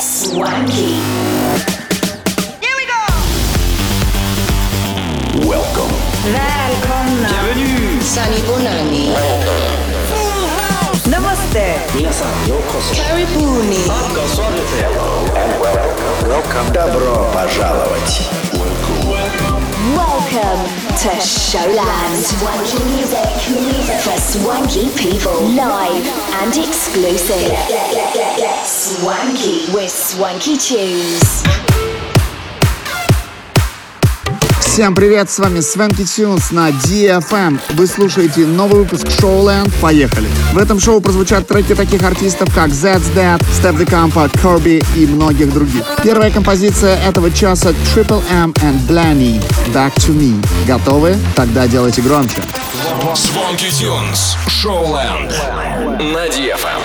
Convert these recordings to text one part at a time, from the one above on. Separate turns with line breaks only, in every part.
Swanky. Here we go.
Welcome.
Välkomna.
Bienvenue.
Sani Bonani.
Namaste.
Minasan yokoso. Karibuni. And
welcome.
Welcome. Добро пожаловать.
Welcome to Showland. Swanky music, for swanky people, live and exclusive. Swanky with swanky tunes.
Всем привет, с вами Свенки Тюнс на DFM. Эм. Вы слушаете новый выпуск Showland. Поехали! В этом шоу прозвучат треки таких артистов, как Zed's Dead, Step the Campa, Kirby и многих других. Первая композиция этого часа Triple M and Blaney Back to Me. Готовы? Тогда делайте громче.
Свенки Тюнс, Showland на DFM.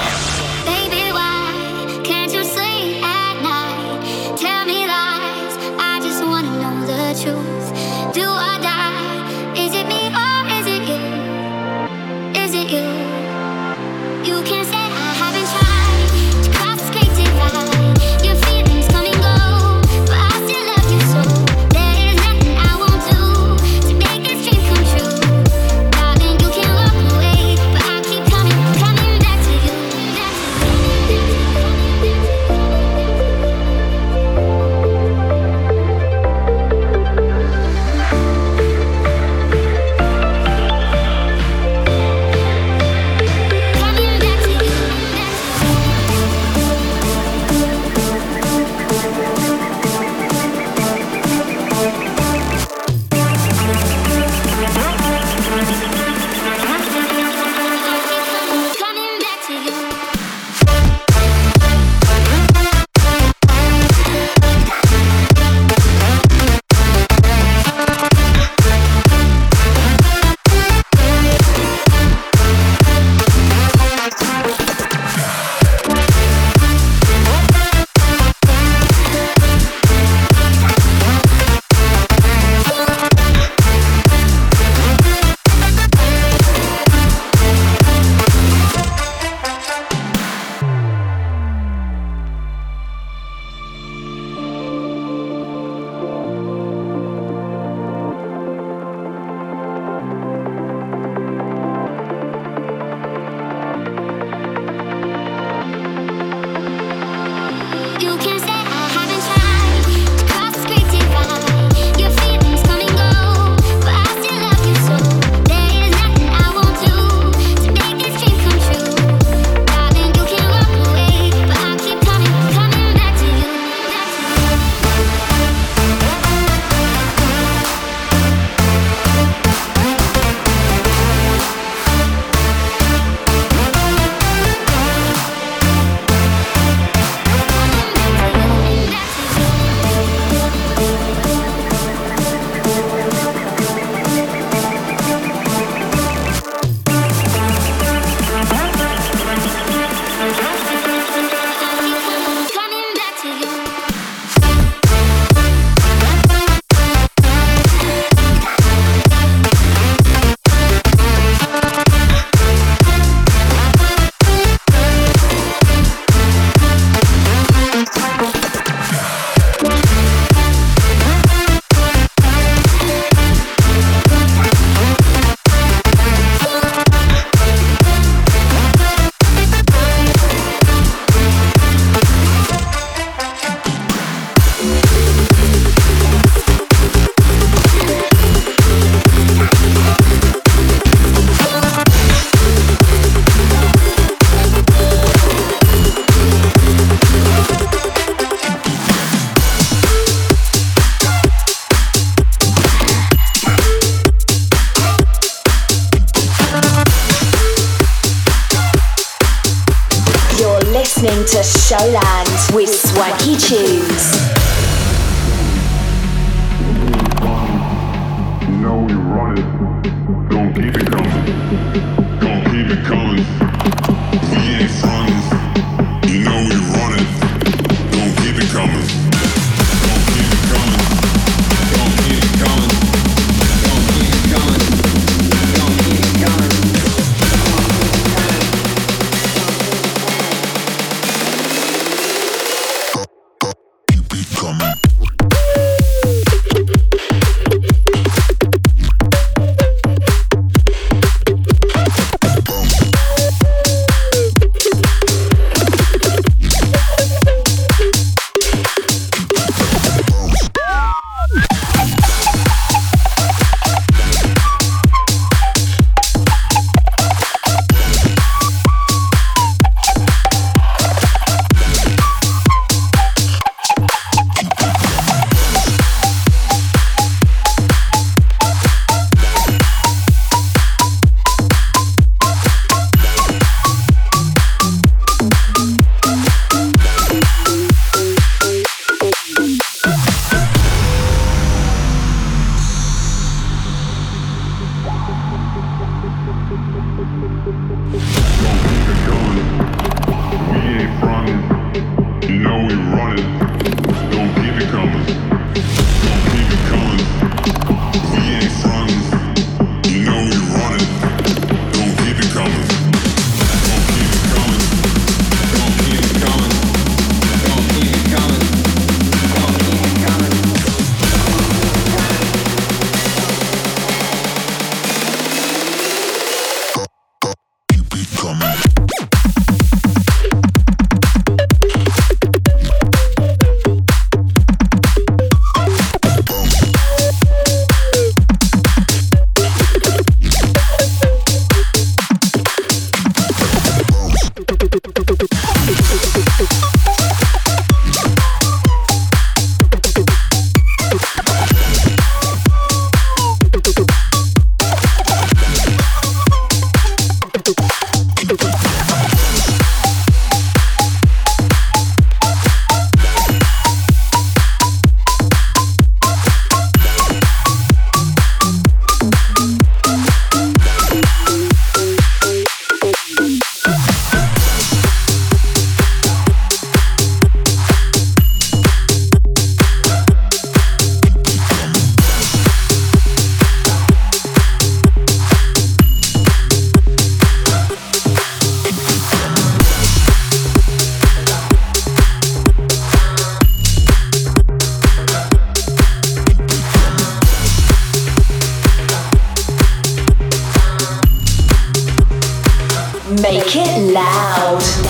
Make
it
loud.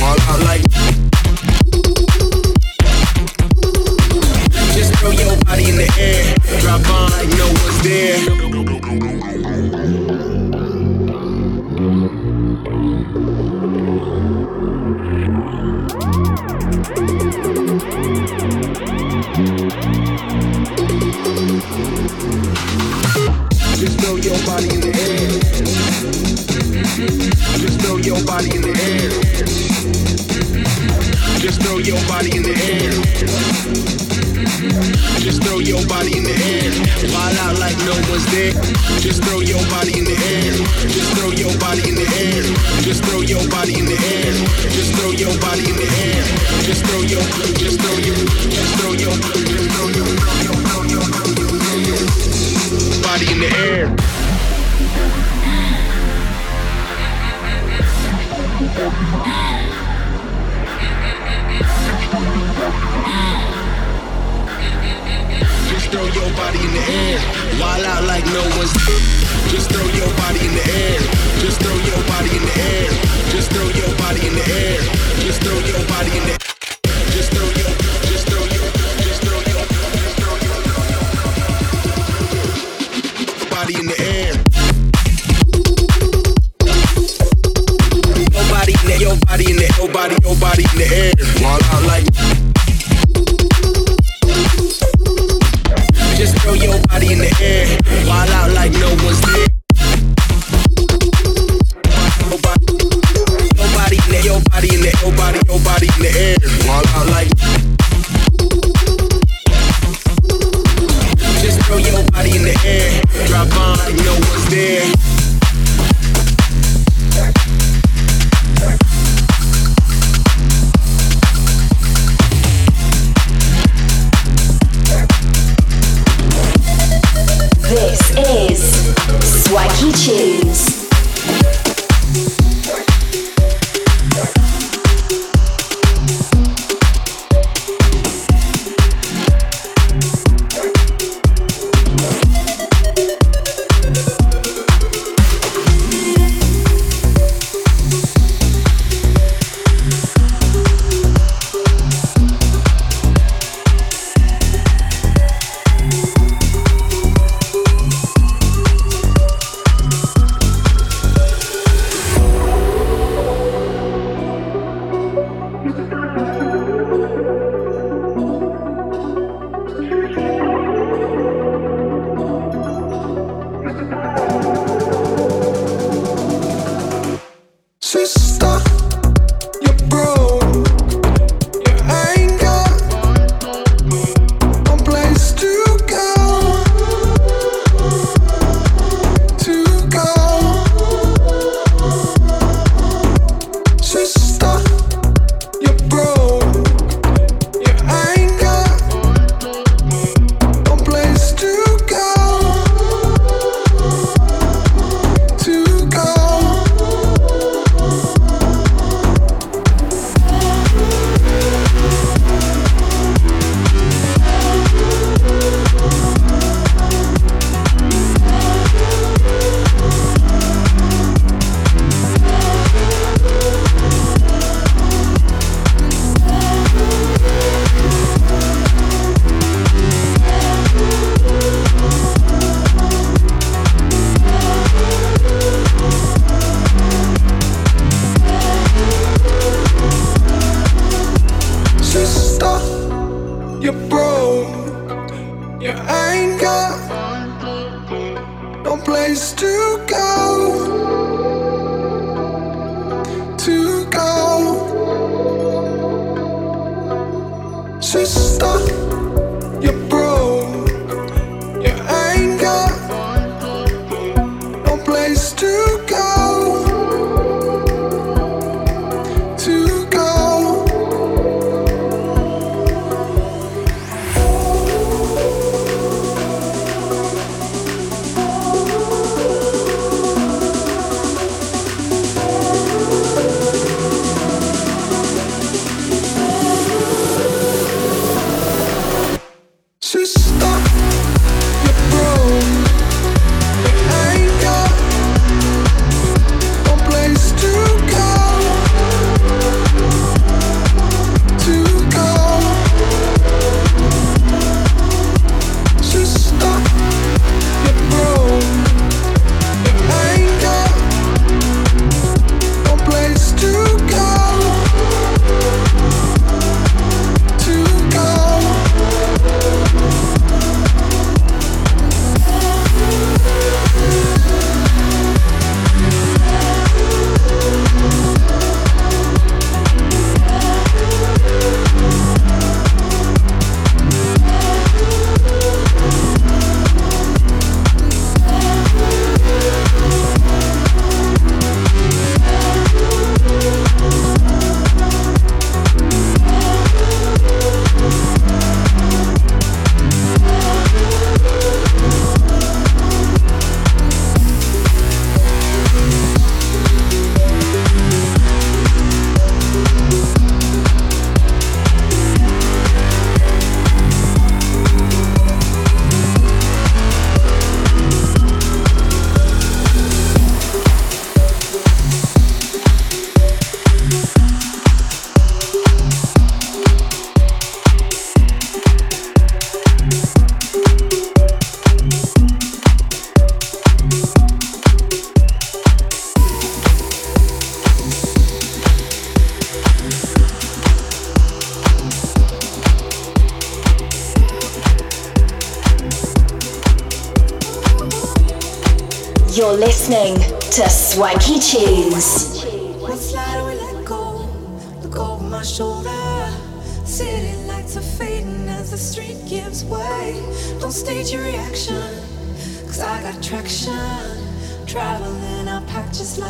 Wild out like. No one's there.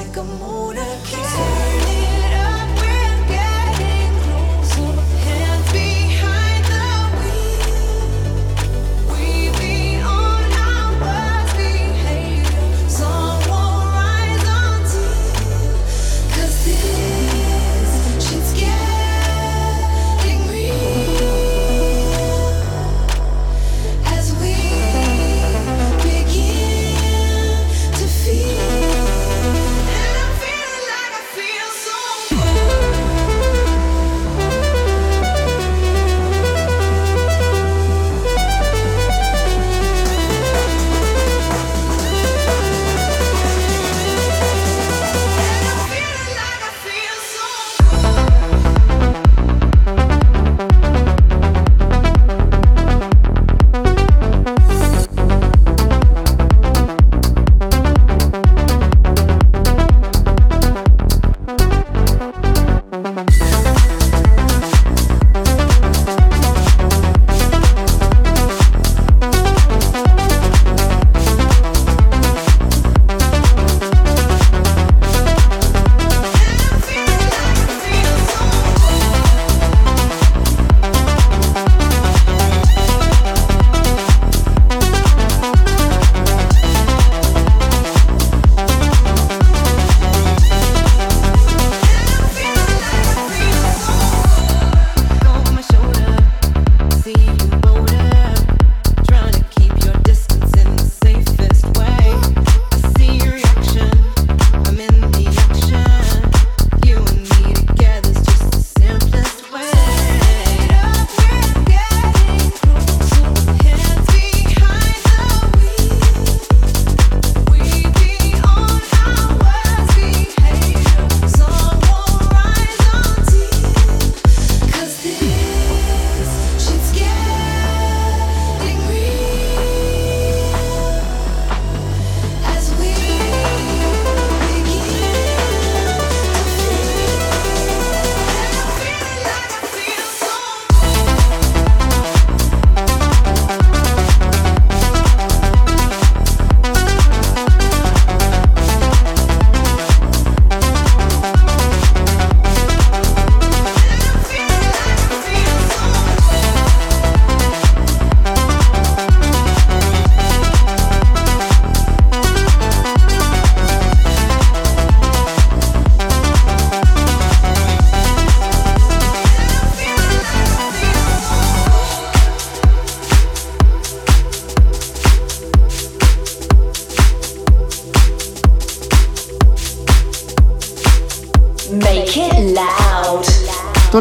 Like
a motorcade.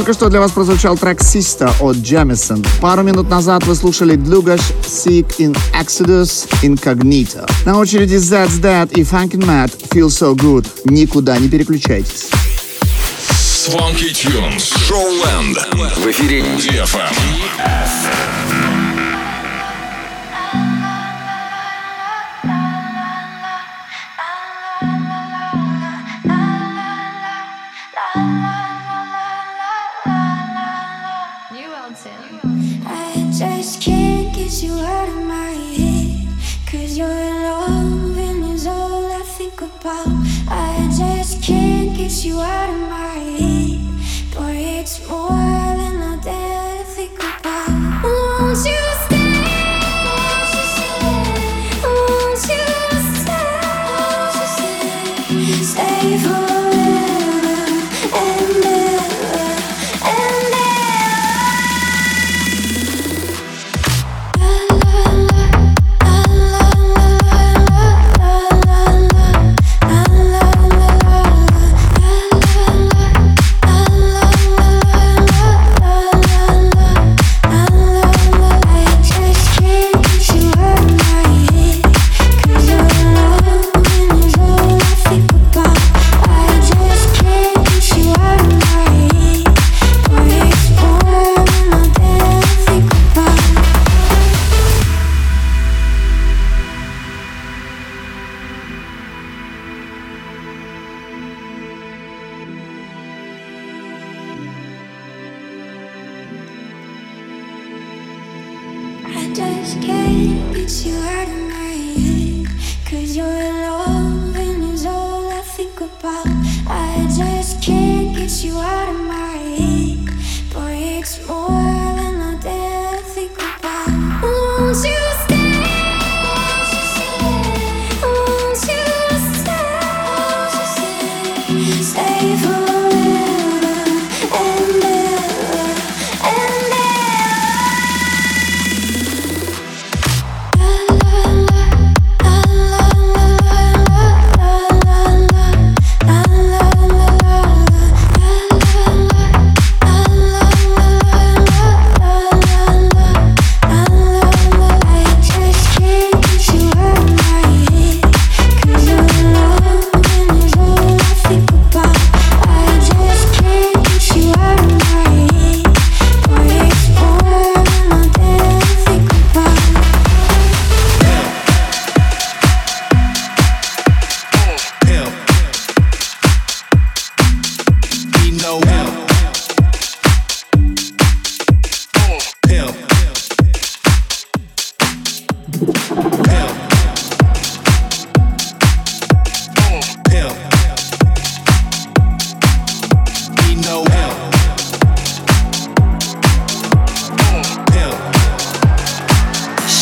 Только что для вас прозвучал трек Sister от Jamison. Пару минут назад вы слушали Dlugash Seek in Exodus Incognito. На очереди That's Dead и Funkin' Matt Feel So Good. Никуда не переключайтесь.
Swanky Tunes. Showland. В эфире DFM.
About. I just can't get you out of my head. Boy, it's more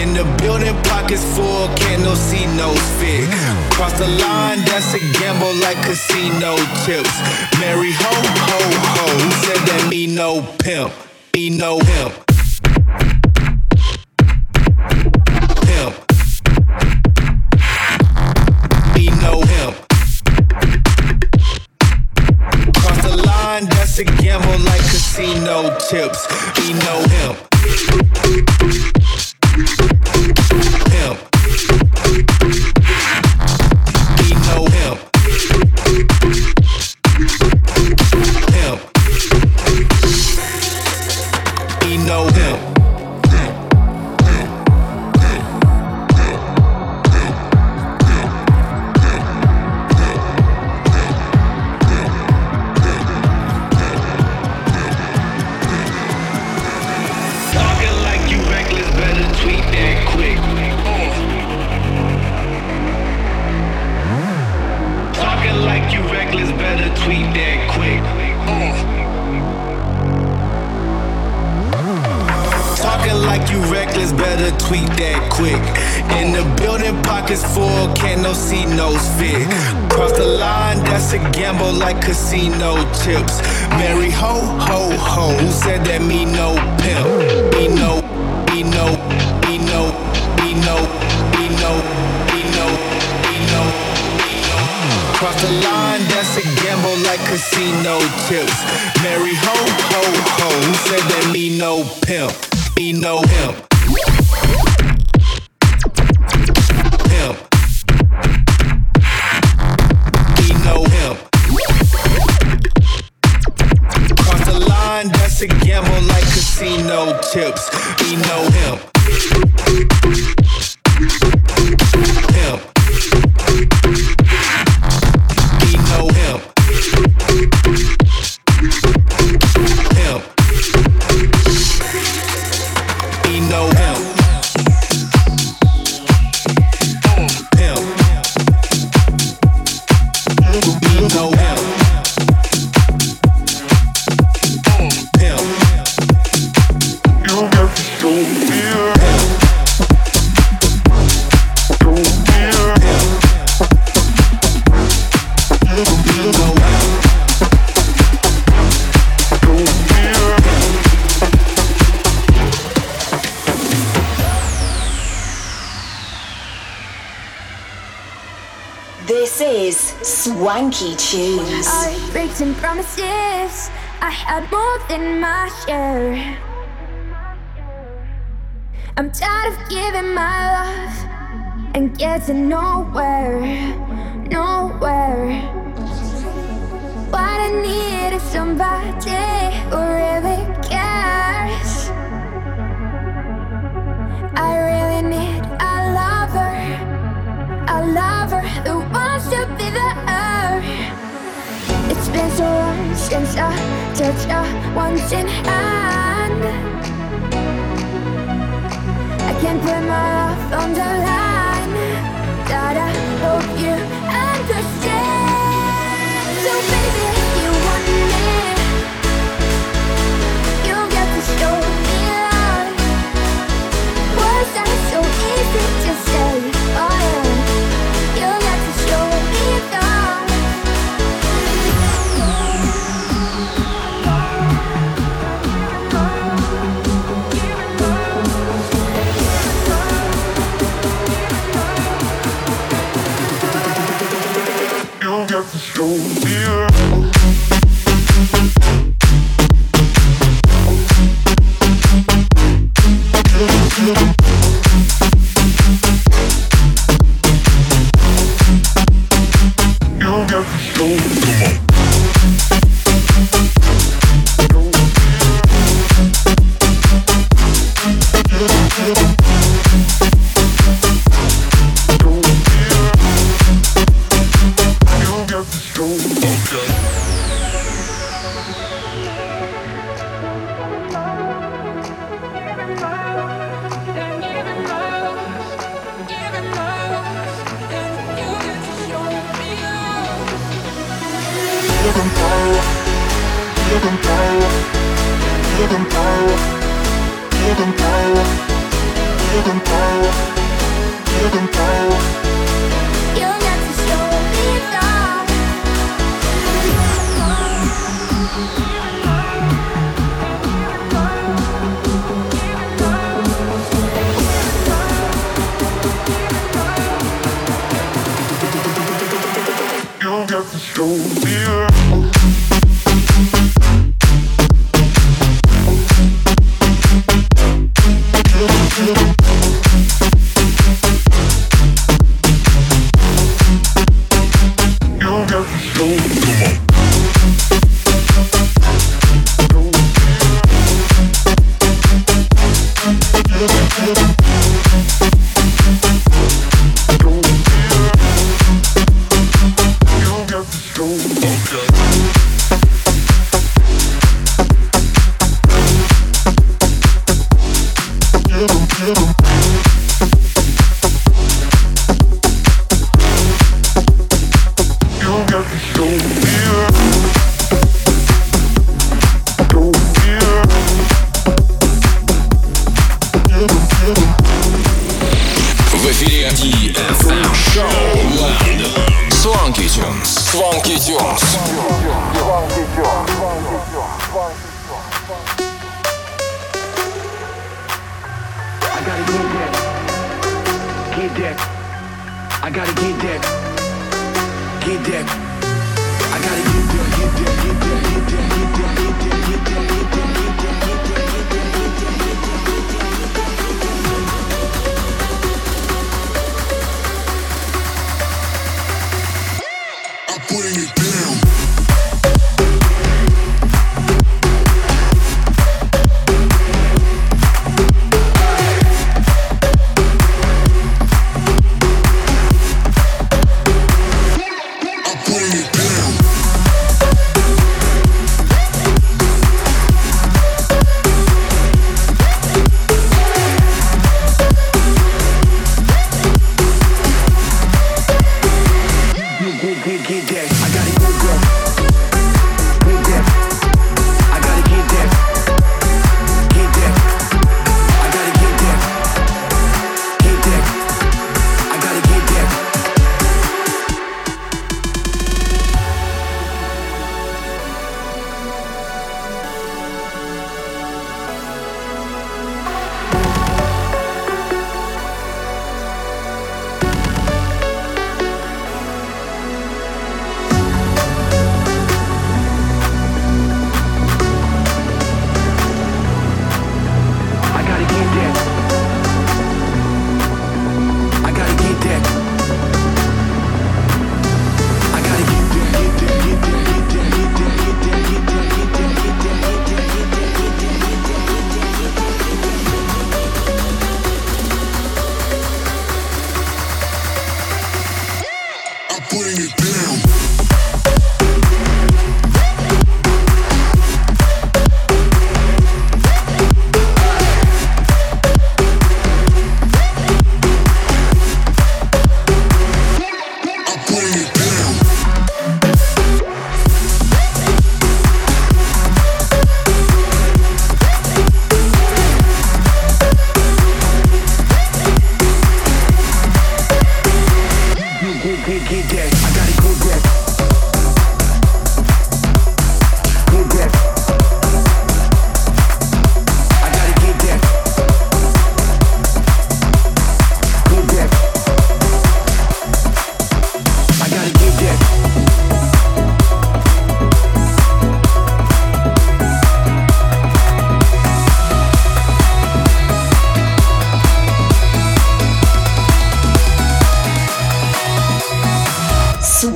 In the building, pockets full, can't no see no fit. Cross the line, that's a gamble like casino chips. Mary ho ho ho, who said that me no pimp? Me no pimp. That's a gamble like casino chips. Me no him. Casino chips. Mary ho, ho, ho, who said that me no pimp? Me no, me no, me no, me no, me no, me no, me no. Cross the line, that's a gamble like casino chips. Mary ho, ho, ho, who said that me no pimp? Me no. Pimp. Me no him. Him.
Swanky Tunes.
I breaks and promises. I had more than my share. I'm tired of giving my love and getting nowhere, nowhere. What I need is somebody who really cares. I really need a lover, a lover who wants to be there. Been so long since I touched a in hand. I can't put my love on the line.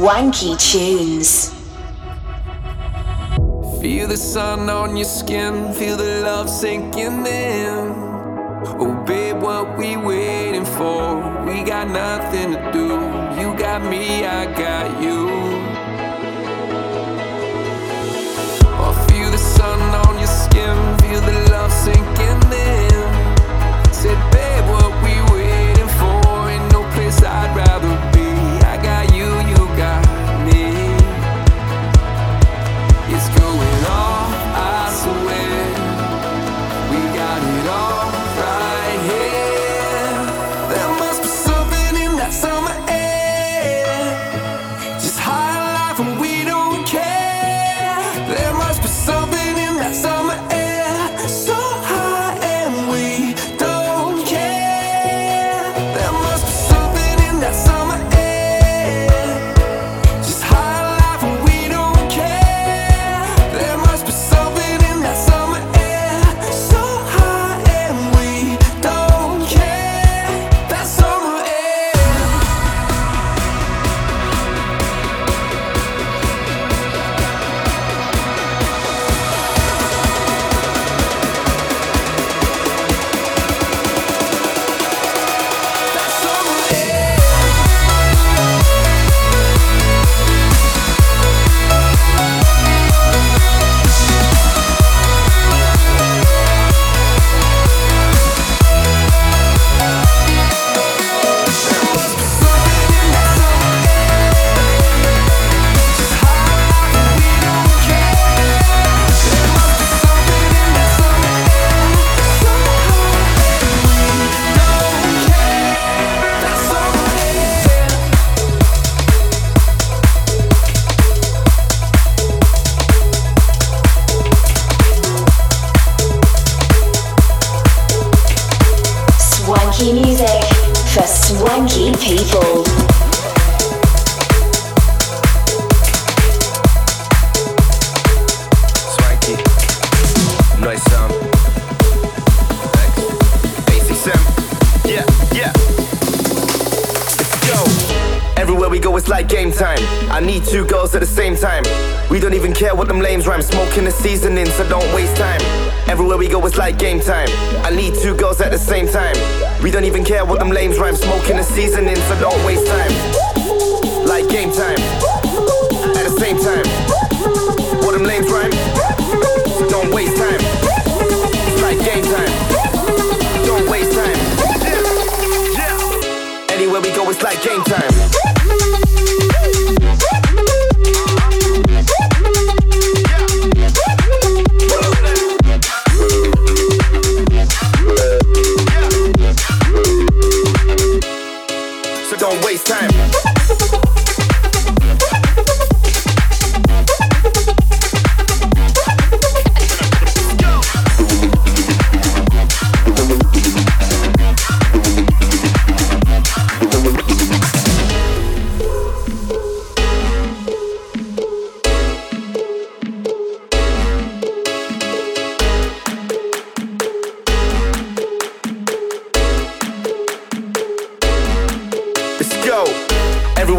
Swanky tunes.
Feel the sun on your skin, feel the love sinking in. Oh, babe, what we waiting for? We got nothing to do. You got me, I got you. Oh, feel the sun on your skin, feel the love sinking in.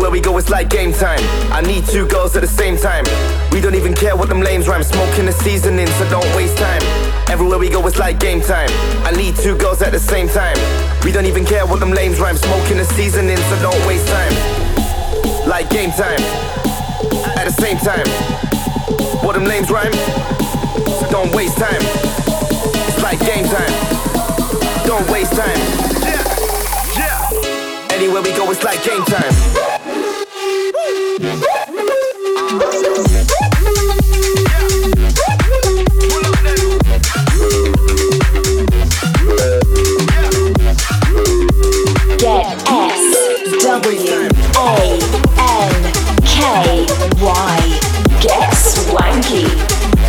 Everywhere we go, it's like game time. I need two girls at the same time. We don't even care what them lames rhyme. Smoking the seasoning, so don't waste time. Everywhere we go, it's like game time. I need two girls at the same time. We don't even care what them lames rhyme. Smoking the seasoning, so don't waste time. Like game time. At the same time. What them lames rhyme? So don't waste time. It's like game time. Don't waste time. Yeah. Yeah. Anywhere we go, it's like game time.
W A N K Y. Get swanky.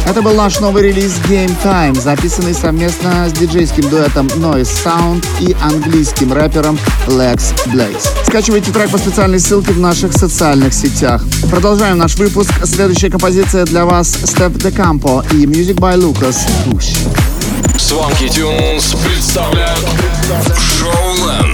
Это был наш новый релиз Game Time, записанный совместно с диджейским дуэтом Noise Sound и английским рэпером Lex Blaze. Скачивайте трек по специальной ссылке в наших социальных сетях. Продолжаем наш выпуск. Следующая композиция для вас Step De Campo и Music by Lucas Push.
Swanky Tunes представляют Шоуленд.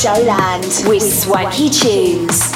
Showland with Swanky Tunes.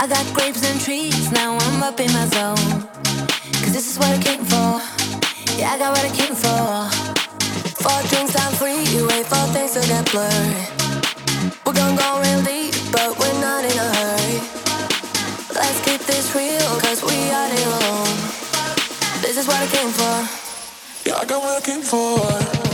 I
got grapes and trees, now I'm up in my zone. Cause this is what I came for. Yeah, I got what I came for. Four drinks, I'm free. You wait for things to get blurry. We're gonna go real deep, but we're not in a hurry. Let's keep
this real, cause we are alone. This is what I came for.
Yeah, I got what I came for.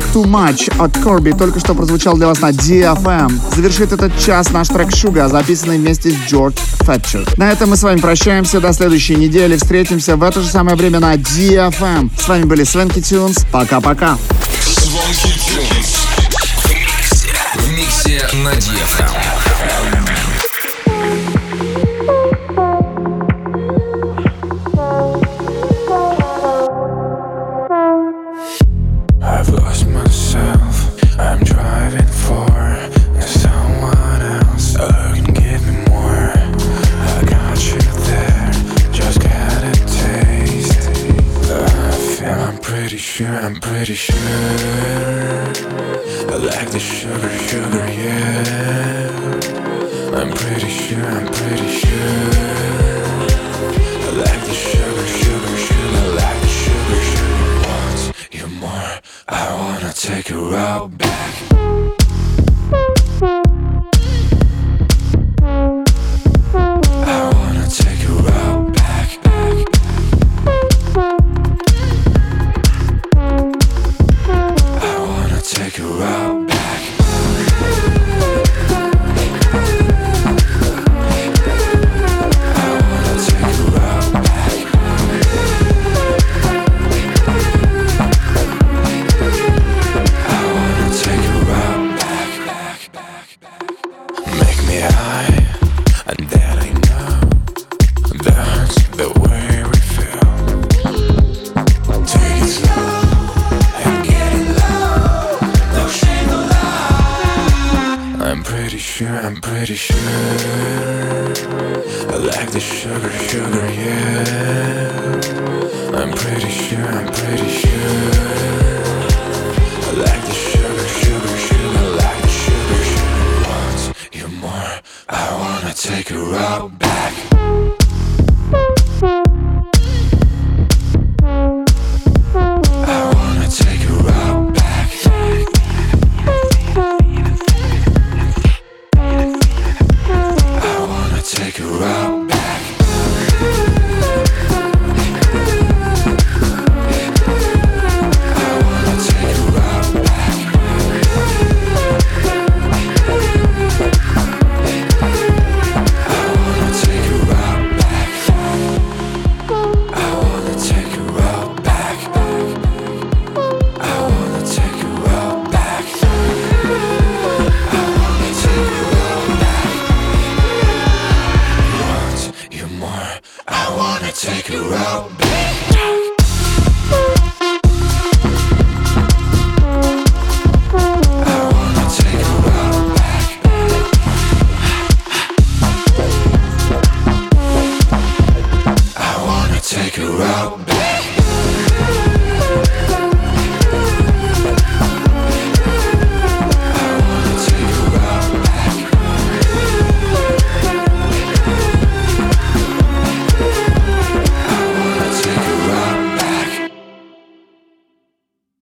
трек Too Much от Корби только что прозвучал для вас на DFM. Завершит этот час наш трек Шуга, записанный вместе с Джордж Фэтчер. На этом мы с вами прощаемся. До следующей недели. Встретимся в это же самое время на DFM. С вами были Свенки Тюнс. Пока-пока.
На DFM.
pretty sure I like the sugar, sugar, yeah. I'm pretty sure, I'm pretty sure.